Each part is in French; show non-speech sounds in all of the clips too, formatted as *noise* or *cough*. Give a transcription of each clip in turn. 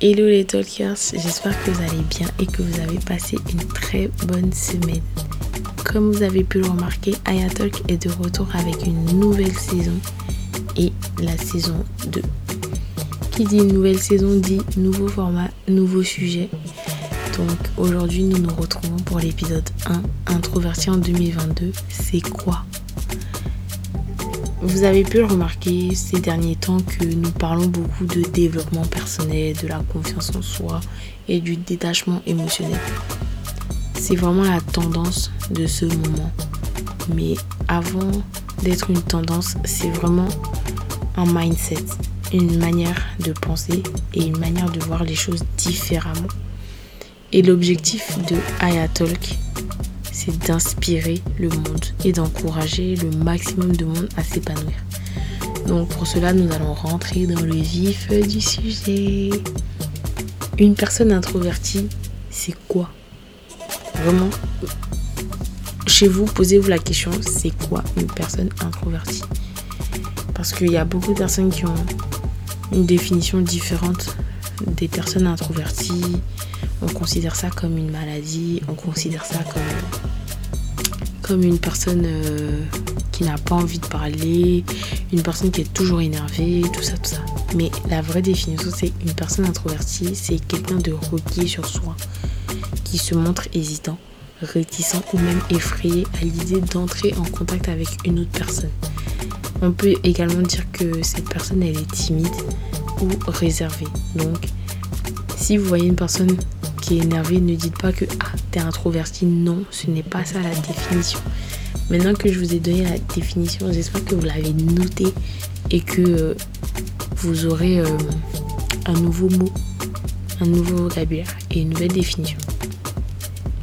Hello les talkers, j'espère que vous allez bien et que vous avez passé une très bonne semaine. Comme vous avez pu le remarquer, Aya Talk est de retour avec une nouvelle saison et la saison 2. Qui dit nouvelle saison dit nouveau format, nouveau sujet. Donc aujourd'hui nous nous retrouvons pour l'épisode 1, Introverti en 2022, c'est quoi? Vous avez pu le remarquer ces derniers temps que nous parlons beaucoup de développement personnel, de la confiance en soi et du détachement émotionnel. C'est vraiment la tendance de ce moment. Mais avant d'être une tendance, c'est vraiment un mindset, une manière de penser et une manière de voir les choses différemment. Et l'objectif de Ayatalk, c'est d'inspirer le monde et d'encourager le maximum de monde à s'épanouir. Donc pour cela, nous allons rentrer dans le vif du sujet. Une personne introvertie, c'est quoi? Vraiment, chez vous, posez-vous la question, c'est quoi une personne introvertie? Parce qu'il y a beaucoup de personnes qui ont une définition différente des personnes introverties. On considère ça comme une maladie, on considère ça comme comme une personne euh, qui n'a pas envie de parler, une personne qui est toujours énervée, tout ça, tout ça. Mais la vraie définition, c'est une personne introvertie, c'est quelqu'un de replié sur soi, qui se montre hésitant, réticent ou même effrayé à l'idée d'entrer en contact avec une autre personne. On peut également dire que cette personne, elle est timide ou réservée. Donc, si vous voyez une personne énervé, ne dites pas que ah, t'es introverti. Non, ce n'est pas ça la définition. Maintenant que je vous ai donné la définition, j'espère que vous l'avez noté et que euh, vous aurez euh, un nouveau mot, un nouveau vocabulaire et une nouvelle définition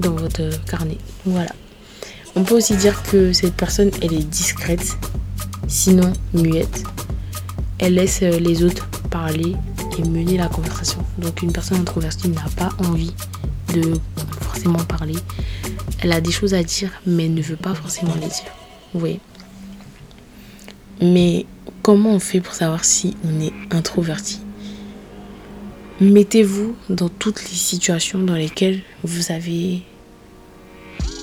dans votre carnet. Voilà. On peut aussi dire que cette personne, elle est discrète, sinon muette. Elle laisse euh, les autres parler mener la conversation. Donc une personne introvertie n'a pas envie de forcément parler. Elle a des choses à dire, mais ne veut pas forcément les dire. Vous voyez Mais comment on fait pour savoir si on est introverti? Mettez-vous dans toutes les situations dans lesquelles vous avez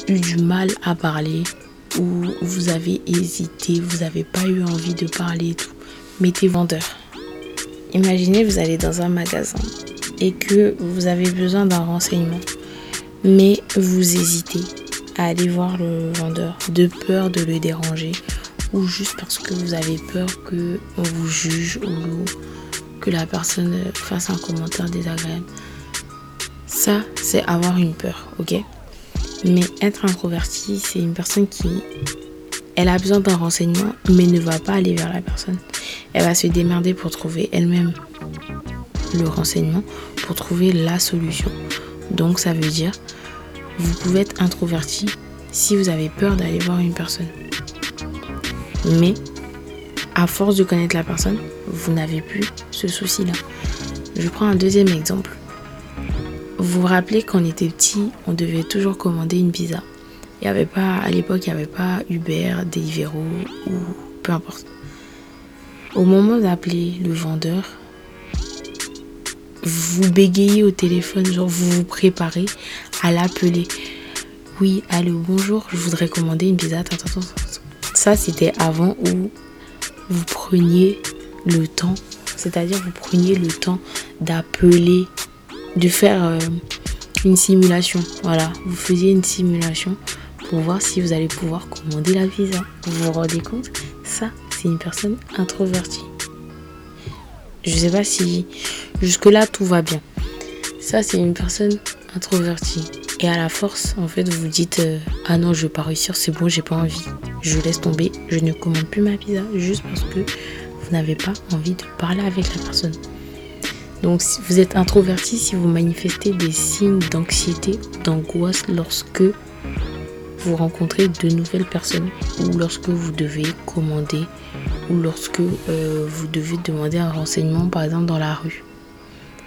eu du mal à parler, ou vous avez hésité, vous n'avez pas eu envie de parler et tout. Mettez vendeur. Imaginez, vous allez dans un magasin et que vous avez besoin d'un renseignement, mais vous hésitez à aller voir le vendeur de peur de le déranger ou juste parce que vous avez peur que on vous juge ou que la personne fasse un commentaire désagréable. Ça, c'est avoir une peur, ok? Mais être introverti, c'est une personne qui elle a besoin d'un renseignement, mais ne va pas aller vers la personne. Elle va se démerder pour trouver elle-même le renseignement, pour trouver la solution. Donc ça veut dire, vous pouvez être introverti si vous avez peur d'aller voir une personne. Mais à force de connaître la personne, vous n'avez plus ce souci-là. Je prends un deuxième exemple. Vous vous rappelez quand on était petit, on devait toujours commander une pizza. Il y avait pas, à l'époque, il n'y avait pas Uber, Deliveroo ou peu importe. Au moment d'appeler le vendeur, vous bégayez au téléphone, genre vous vous préparez à l'appeler. Oui, allô, bonjour, je voudrais commander une pizza. Ça, c'était avant où vous preniez le temps, c'est-à-dire vous preniez le temps d'appeler, de faire euh, une simulation. Voilà, vous faisiez une simulation pour voir si vous allez pouvoir commander la pizza. Vous vous rendez compte? Ça, une personne introvertie. Je sais pas si jusque-là tout va bien. Ça, c'est une personne introvertie. Et à la force, en fait, vous dites euh, Ah non, je veux pas réussir, c'est bon, j'ai pas envie. Je laisse tomber, je ne commande plus ma pizza juste parce que vous n'avez pas envie de parler avec la personne. Donc, si vous êtes introverti, si vous manifestez des signes d'anxiété, d'angoisse lorsque vous rencontrez de nouvelles personnes ou lorsque vous devez commander ou lorsque euh, vous devez demander un renseignement par exemple dans la rue.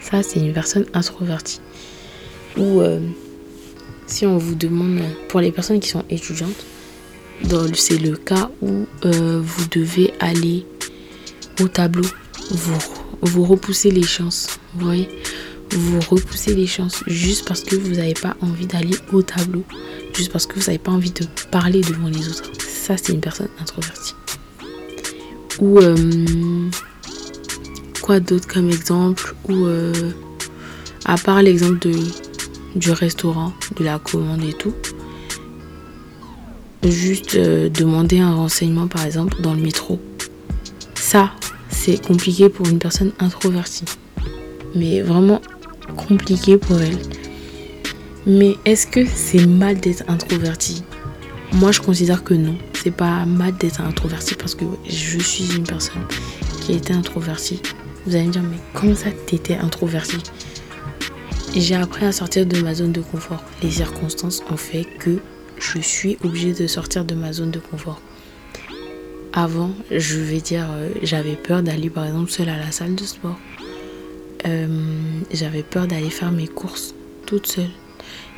Ça c'est une personne introvertie. Ou euh, si on vous demande pour les personnes qui sont étudiantes, c'est le cas où euh, vous devez aller au tableau, vous, vous repoussez les chances. Vous voyez vous repoussez les chances juste parce que vous n'avez pas envie d'aller au tableau, juste parce que vous n'avez pas envie de parler devant les autres. Ça, c'est une personne introvertie. Ou euh, quoi d'autre comme exemple Ou euh, à part l'exemple du restaurant, de la commande et tout, juste euh, demander un renseignement par exemple dans le métro. Ça, c'est compliqué pour une personne introvertie. Mais vraiment compliqué pour elle. Mais est-ce que c'est mal d'être introverti? Moi, je considère que non. C'est pas mal d'être introverti parce que je suis une personne qui a introvertie. Vous allez me dire, mais comment ça t'étais introverti? J'ai appris à sortir de ma zone de confort. Les circonstances ont fait que je suis obligée de sortir de ma zone de confort. Avant, je vais dire, euh, j'avais peur d'aller par exemple seule à la salle de sport. Euh, j'avais peur d'aller faire mes courses toute seule.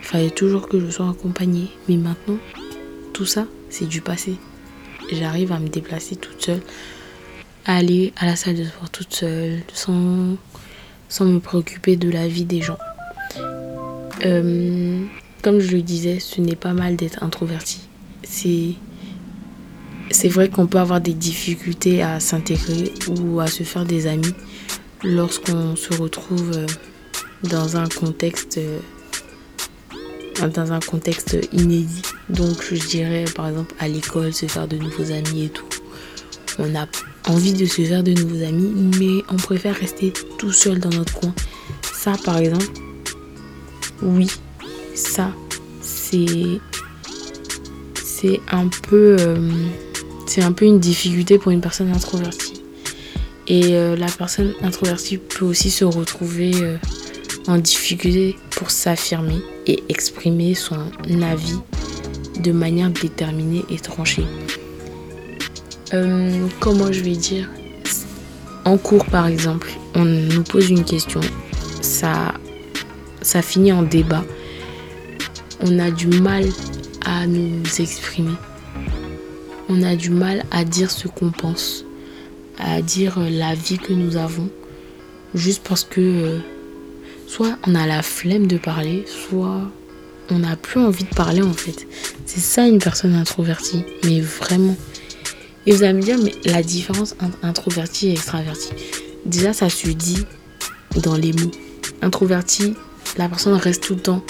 Il fallait toujours que je sois accompagnée. Mais maintenant, tout ça, c'est du passé. J'arrive à me déplacer toute seule, à aller à la salle de sport toute seule, sans, sans me préoccuper de la vie des gens. Euh, comme je le disais, ce n'est pas mal d'être introverti. C'est c'est vrai qu'on peut avoir des difficultés à s'intégrer ou à se faire des amis lorsqu'on se retrouve euh, dans un contexte euh, dans un contexte inédit. Donc je dirais par exemple à l'école se faire de nouveaux amis et tout. On a envie de se faire de nouveaux amis, mais on préfère rester tout seul dans notre coin. Ça par exemple, oui, ça c'est c'est un peu euh, c'est un peu une difficulté pour une personne introvertie. Et euh, la personne introvertie peut aussi se retrouver euh, en difficulté pour s'affirmer et exprimer son avis de manière déterminée et tranchée. Euh, comment je vais dire? En cours par exemple, on nous pose une question, ça, ça finit en débat. On a du mal à nous exprimer. On a du mal à dire ce qu'on pense à dire la vie que nous avons, juste parce que euh, soit on a la flemme de parler, soit on n'a plus envie de parler en fait. C'est ça une personne introvertie, mais vraiment. Et vous allez me dire, mais la différence entre introverti et extraverti, déjà ça se dit dans les mots. Introverti, la personne reste tout le temps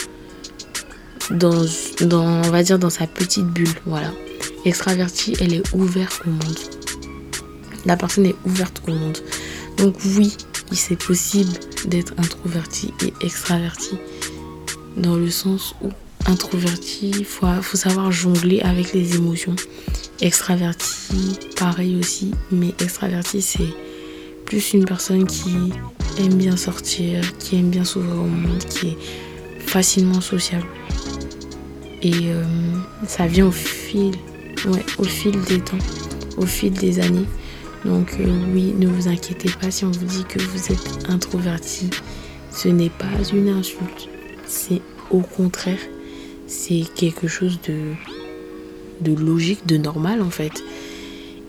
dans, dans on va dire, dans sa petite bulle, voilà. Extraverti, elle est ouverte au monde la personne est ouverte au monde. Donc oui, c'est possible d'être introverti et extraverti. Dans le sens où introverti, il faut, faut savoir jongler avec les émotions. Extraverti, pareil aussi. Mais extraverti, c'est plus une personne qui aime bien sortir, qui aime bien s'ouvrir au monde, qui est facilement sociable. Et euh, ça vient au fil, ouais, au fil des temps, au fil des années. Donc euh, oui, ne vous inquiétez pas si on vous dit que vous êtes introverti. Ce n'est pas une insulte. C'est au contraire, c'est quelque chose de, logique, de normal en fait.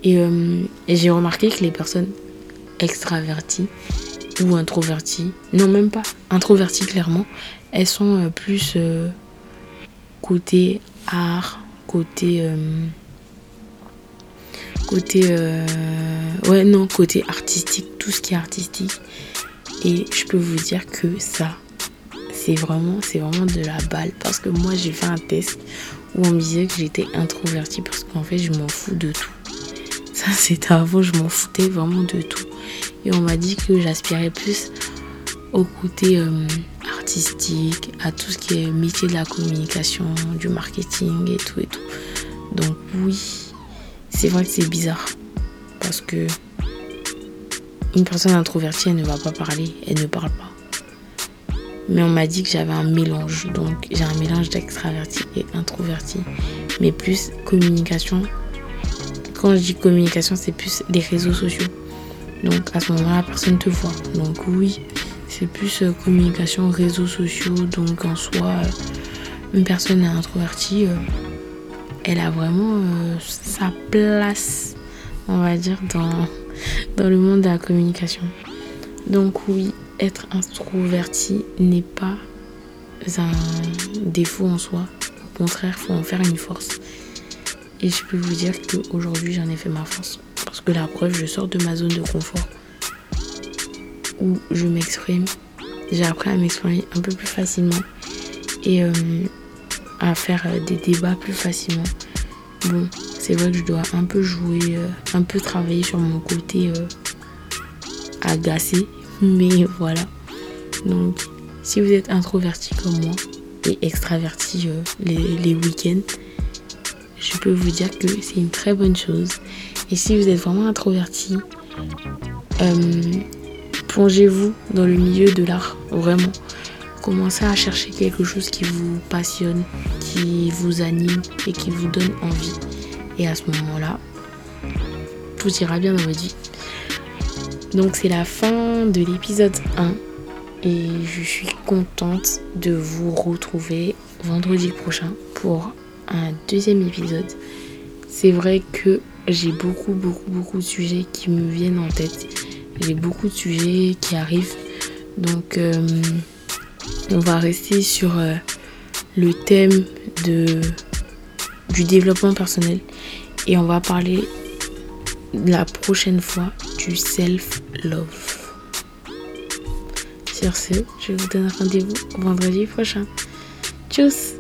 Et, euh, j'ai remarqué que les personnes extraverties ou introverties, non même pas, introverties clairement, elles sont euh, plus côté art, côté côté euh, ouais non côté artistique tout ce qui est artistique. Et je peux vous dire que ça c'est vraiment c'est vraiment de la balle. Parce que moi j'ai fait un test où on me disait que j'étais introvertie parce qu'en fait je m'en fous de tout. Ça *laughs* c'était avant je m'en foutais vraiment de tout. Et on m'a dit que j'aspirais plus au côté euh, artistique à tout ce qui est métier de la communication du marketing et tout et tout. Donc oui c'est vrai que c'est bizarre. Parce que une personne introvertie, elle ne va pas parler, elle ne parle pas. Mais on m'a dit que j'avais un mélange. Donc j'ai un mélange d'extraverti et introverti. Mais plus communication. Quand je dis communication, c'est plus les réseaux sociaux. Donc à ce moment-là, personne ne te voit. Donc oui, c'est plus euh, communication, réseaux sociaux. Donc en soi, euh, une personne introvertie. Euh, elle a vraiment euh, sa place, on va dire, dans, dans le monde de la communication. Donc oui, être introverti n'est pas un défaut en soi. Au contraire, il faut en faire une force. Et je peux vous dire qu'aujourd'hui, j'en ai fait ma force. Parce que la preuve, je sors de ma zone de confort où je m'exprime. J'ai appris à m'exprimer un peu plus facilement et euh, à faire euh, des débats plus facilement. Bon, c'est vrai que je dois un peu jouer, euh, un peu travailler sur mon côté agacé, *laughs* mais voilà. Donc, si vous êtes introverti comme moi et extraverti les, les week-ends, je peux vous dire que c'est une très bonne chose. Et si vous êtes vraiment introverti, plongez-vous dans le milieu de l'art, vraiment. Commencez à chercher quelque chose qui vous passionne, qui vous anime et qui vous donne envie. Et à ce moment-là, tout ira bien dans votre vie. Donc c'est la fin de l'épisode 1 et je suis contente de vous retrouver vendredi prochain pour un deuxième épisode. C'est vrai que j'ai beaucoup beaucoup beaucoup de sujets qui me viennent en tête j'ai beaucoup de sujets qui arrivent. Donc, euh, on va rester sur euh, le thème de, du développement personnel. Et on va parler la prochaine fois du self-love. Sur ce, je vous donne rendez-vous vendredi prochain. Tchuss